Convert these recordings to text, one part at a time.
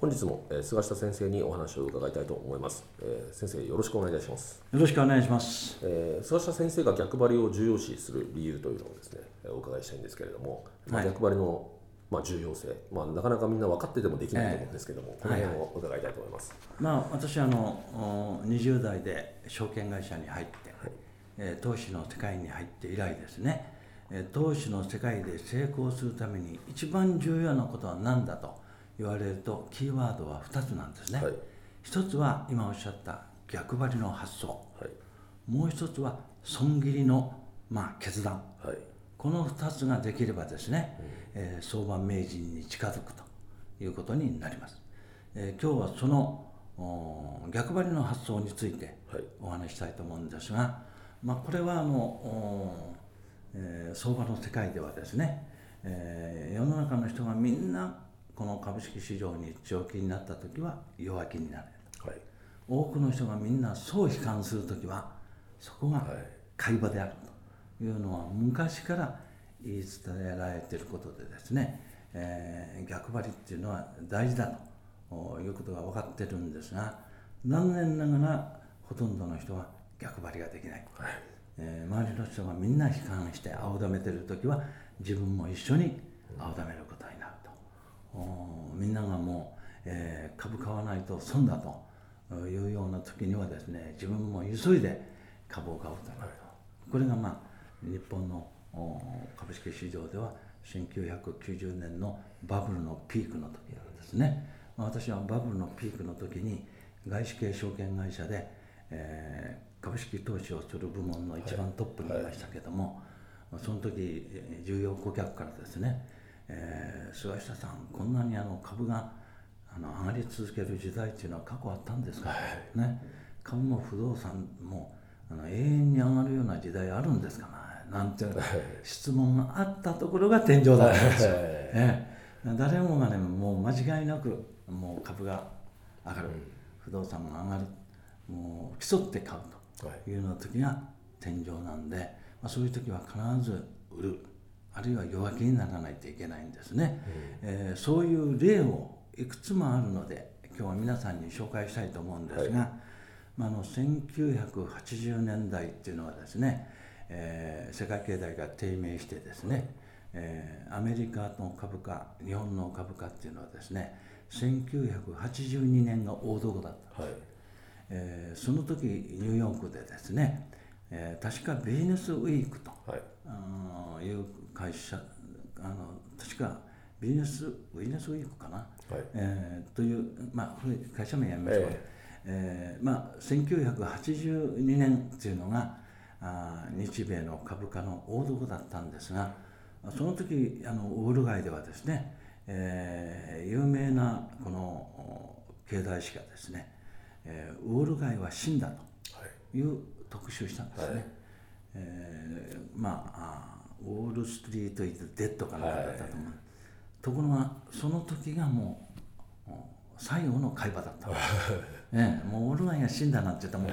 本日も、えー、菅下先生にお話を伺いたいと思います、えー先生よろしくお願いいたします、よろしくお願いします。えー菅下先生が逆張りを重要視する理由というのをですねえーお伺いしたいんですけれども、まあ、はい。逆張りの、まあ、重要性、まあ、なかなかみんな分かっててもできないと思うんですけども、ええこの辺を伺いたいと思います、まあ、私はあのお20代で証券会社に入って、えー投資の世界に入って以来ですね、えー投資の世界で成功するために一番重要なことは何だと言われるとキーワードは2つなんですね。はい。一つは今おっしゃった逆張りの発想。はい。もう一つは損切りの、まあ、決断。はい。この2つができればですね、えー相場名人に近づくということになります。えー今日はそのお逆張りの発想についてはい。お話ししたいと思うんですが、まあ、これはあの、おえー相場の世界ではですね、えー世の中の人がみんなこの株式市場に強気になった時は弱気になる。はい。多くの人がみんなそう悲観する時はそこが買い。場であるというのは昔から言い伝えられていることでですね、えー逆張りっていうのは大事だということが分かってるんですが残念ながらほとんどの人は逆張りができない、えー周りの人がみんな悲観して青ざめてる時は自分も一緒に青ざめるみんながもう、えー株買わないと損だというような時にはですね自分も急いで株を買うとなると。これがまあ日本のお株式市場では1990年のバブルのピークの時なんですね、まあ私はバブルのピークの時に外資系証券会社で、えー株式投資をする部門の一番トップにいましたけども、まあその時えー重要顧客からですね、えー菅下さんこんなにあの株があの上がり続ける時代っていうのは過去あったんですか、ね、株も不動産もあの永遠に上がるような時代あるんですか？ねなんて質問があったところが天井だったんですよ、ええ誰もがねもう間違いなくもう株が上がる、不動産が上がる。もう競って買うというような時が天井なんで、まあ、そういう時は必ず売るあるいは弱気にならないといけないんですね、えーそういう例をいくつもあるので今日は皆さんに紹介したいと思うんですが、まあ、あの1980年代っていうのはですね、えー世界経済が低迷してですね、えーアメリカの株価日本の株価っていうのはですね1982年が大どこだったはい。えーその時ニューヨークでですね、えー確かビジネスウィークと、はいあーいう会社あの確かビジネスビジネスウィークかな、はい。えーという、まあ、古い会社名やめましょう、ええ。ーまあ、1982年っていうのがあー日米の株価の大底だったんですがその時あのウォール街ではですね、えー有名なこのお経済誌がですね、えーウォール街は死んだという特集したんですね。はいえーまあウォール・ストリート・イズ・デッドかなんかだったと思う、ところがその時がもうお最後の会話だったええもうウォール街が死んだなんて言ったらもう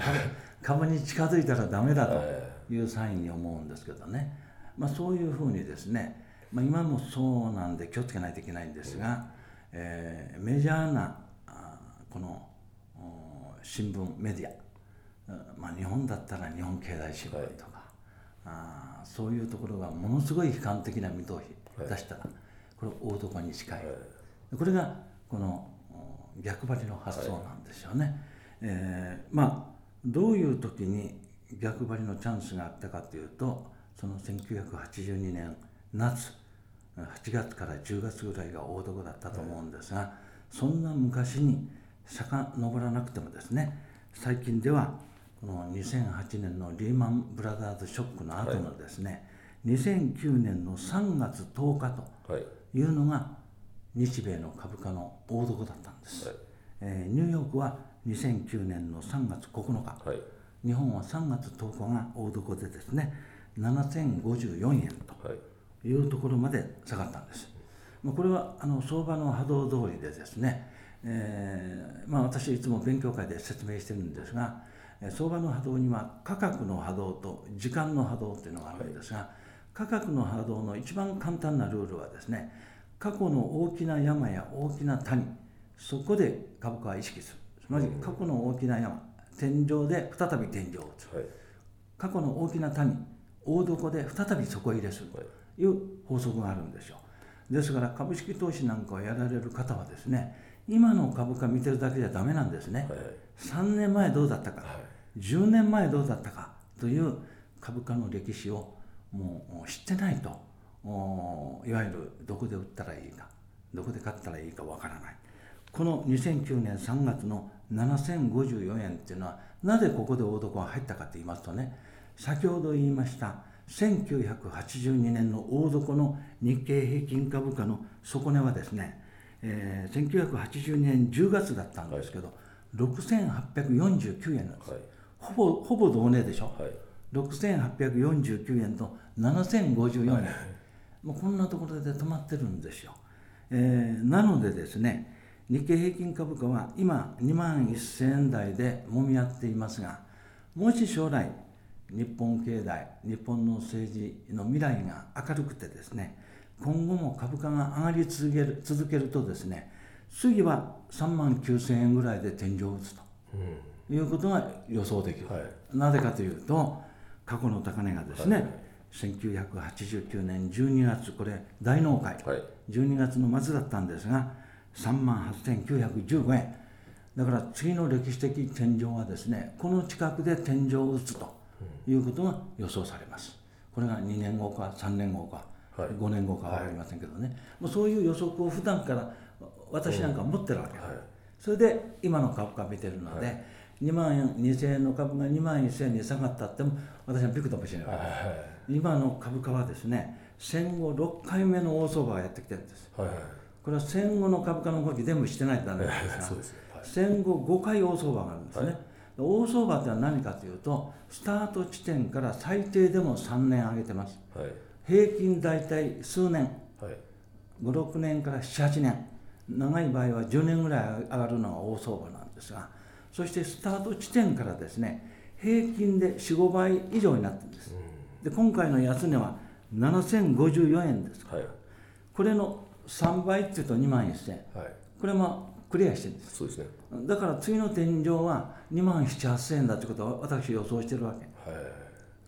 株株に近づいたらダメだというサインに思うんですけどね、まあ、そういうふうにですね、まあ、今もそうなんで気をつけないといけないんですが、えーメジャーなこのお新聞メディア。うんまあ、日本だったら日本経済新聞とか、あーそういうところがものすごい悲観的な見通し出したら、これ大床に近い、これがこのお逆張りの発想なんですよね、ええー、まあどういう時に逆張りのチャンスがあったかというとその1982年夏8月から10月ぐらいが大床だったと思うんですが、そんな昔に遡らなくてもですね最近ではこの2008年のリーマンブラザーズショックの後のですね、はい、2009年の3月10日とい。うのが日米の株価の大床だったんです、はい、えー、ニューヨークは2009年の3月9日、はい、日本は3月10日が大床でですね7054円とい。うところまで下がったんです。まこれはあの相場の波動通りでですね、えー、まあ、私いつも勉強会で説明してるんですが相場の波動には価格の波動と時間の波動というのがあるんですが、はい、価格の波動の一番簡単なルールはですね過去の大きな山や大きな谷そこで株価は意識する。つまり過去の大きな山天井で再び天井を打つ、はい、過去の大きな谷大床で再び底入れする。という法則があるんですよ。ですから株式投資なんかをやられる方はですね今の株価見てるだけじゃダメなんですね、はい、3年前どうだったか、はい、10年前どうだったかという株価の歴史をもう知ってないといわゆるどこで売ったらいいかどこで買ったらいいかわからない。この2009年3月の7054円っていうのはなぜここで大床が入ったかと言いますとね先ほど言いました1982年の大底の日経平均株価の底値はですね、えー、1982年10月だったんですけど、はい、6849円なんです、はい、ほぼほぼ同値でしょ、はい、6849円と7054円、はい、もうこんなところで止まってるんですよ、えー、なのでですね日経平均株価は今2万1000円台でもみ合っていますがもし将来日本経済日本の政治の未来が明るくてですね今後も株価が上がり続ける続けるとですね次は3万9000円ぐらいで天井を打つと、いうことが予想できる、はい、なぜかというと過去の高値がですね、はい、1989年12月これ大納会、はい、12月の末だったんですが3万8915円。だから次の歴史的天井はですねこの近くで天井を打つということが予想されます。これが2年後か3年後か、はい、5年後か分かりませんけどね、はい、もうそういう予測を普段から私なんか持ってるわけです、はい、それで今の株価見てるので、はい、2万2000円の株が2万1000円に下がったっても私はびくともしないわけ。です、今の株価はですね戦後6回目の大相場がやってきてるんです、これは戦後の株価の動き全部してないとダメなんですが、戦後5回大相場があるんですね、大相場っては何かというとスタート地点から最低でも3年上げてます、はい、平均大体数年、はい、56年から78年。長い場合は10年ぐらい上がるのが大相場なんですがそしてスタート地点からですね平均で45倍以上になってるんです、うん、で今回の安値は7054円です、はい、これの3倍っていうと2万1000円、はい、これもクリアしてるんです。そうですね。だから次の天井は2万7 8千円だということは私予想してるわけ、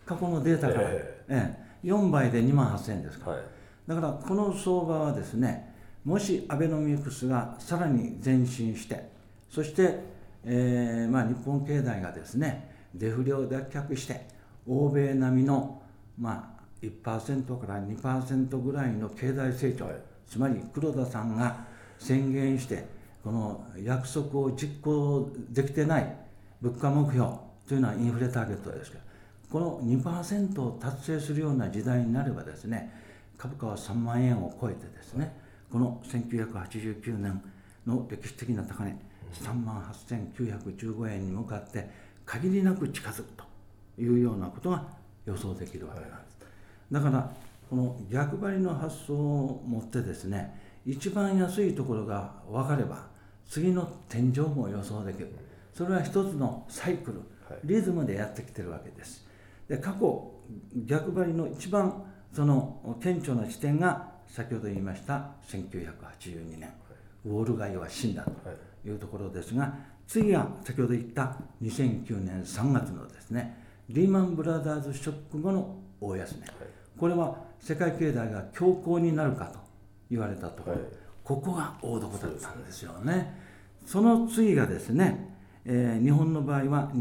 過去のデータから、ええ4倍で2万8千円ですか。ら、はい、だからこの相場はですねもしアベノミクスがさらに前進してそして、えーまあ、日本経済がですねデフレを脱却して欧米並みの、まあ、1%から2%ぐらいの経済成長、はい、つまり黒田さんが宣言してこの約束を実行できてない物価目標というのはインフレターゲットですけどこの2%を達成するような時代になればですね株価は3万円を超えてですねこの1989年の歴史的な高値3万8915円に向かって限りなく近づくというようなことが予想できるわけなんです。だからこの逆張りの発想を持ってですね一番安いところが分かれば次の天井も予想できる。それは一つのサイクルリズムでやってきてるわけですで過去逆張りの一番その顕著な視点が先ほど言いました1982年。ウォール街は死んだというところですが次は先ほど言った2009年3月のですねリーマンブラザーズショック後の大安値、これは世界経済が強硬になるかと言われたところ、はい、ここが大床だったんですよね。その次がですね、えー、日本の場合は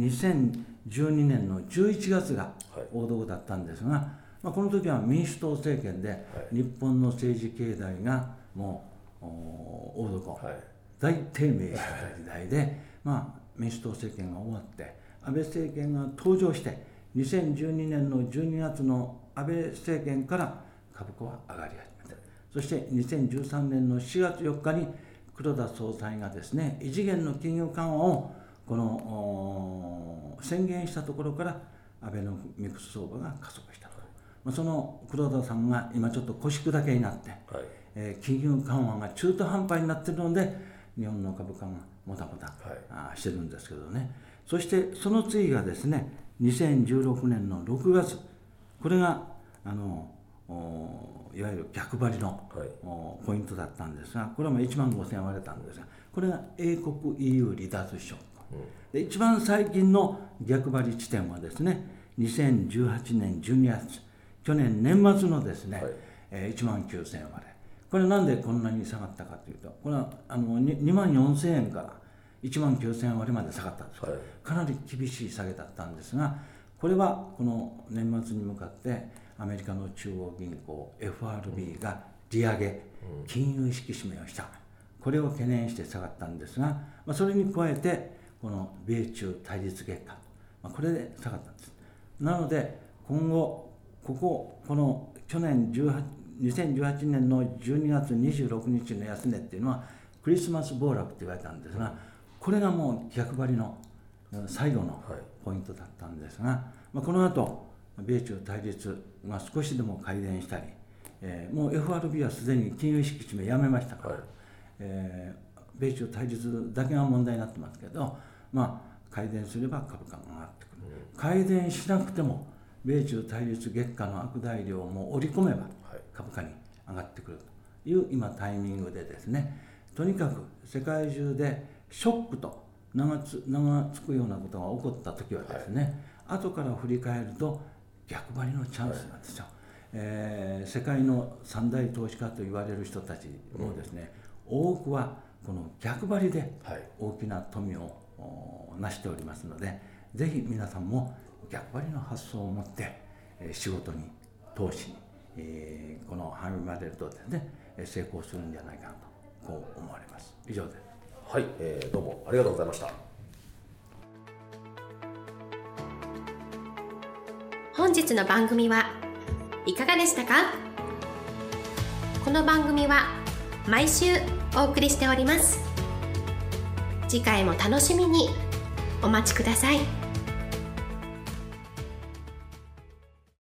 2012年の11月が王道だったんですが、はい、まあ、この時は民主党政権で日本の政治経済がもう大底、はい、大低迷した時代で、まあ、民主党政権が終わって安倍政権が登場して2012年の12月の安倍政権から株価は上がり始めてそして2013年の4月4日に黒田総裁がですね異次元の金融緩和をこの宣言したところからアベノミクス相場が加速したと、まあ、その黒田さんが今ちょっと腰砕けになって、はい、えー、金融緩和が中途半端になっているので日本の株価がもたもた、はい、してるんですけどね。そしてその次がですね2016年の6月。これがあのいわゆる逆張りの、はい、ポイントだったんですがこれはまあ1万5000円割れたんですがこれが英国 EU 離脱ショック、うん、で一番最近の逆張り地点はですね2018年12月去年年末のですね、はい。えー、1万9000円割れ。これなんでこんなに下がったかというとこれはあの 2, 2万4000円から1万9000円割れまで下がったんです、はい、かなり厳しい下げだったんですがこれはこの年末に向かってアメリカの中央銀行 FRB が利上げ金融引き締めをした。これを懸念して下がったんですが、まあ、それに加えてこの米中対立結果、まあ、これで下がったんです。なので今後こここの去年18 2018年の12月26日の安値っていうのはクリスマス暴落って言われたんですがこれがもう逆張りの最後のポイントだったんですが、まあ、この後米中対立が少しでも改善したり、えー、もう FRB はすでに金融引き締めやめましたから、はい、えー、米中対立だけが問題になってますけど、まあ、改善すれば株価が上がってくる、うん、改善しなくても米中対立月下の悪材料も織り込めば株価に上がってくるという今タイミングでですね。とにかく世界中でショックと名がつ名がつくようなことが起こった時はですね、はい、後から振り返ると逆張りのチャンスなんですよ、はい、えー、世界の三大投資家と言われる人たちもですね、うん、多くはこの逆張りで大きな富を成しておりますので、ぜひ皆さんも逆張りの発想を持って仕事に投資にえー、このハミマレルとですね成功するんじゃないかなとこう思われます。以上です。はい、えー、どうもありがとうございました。本日の番組はいかがでしたか？この番組は毎週お送りしております次回も楽しみにお待ちください。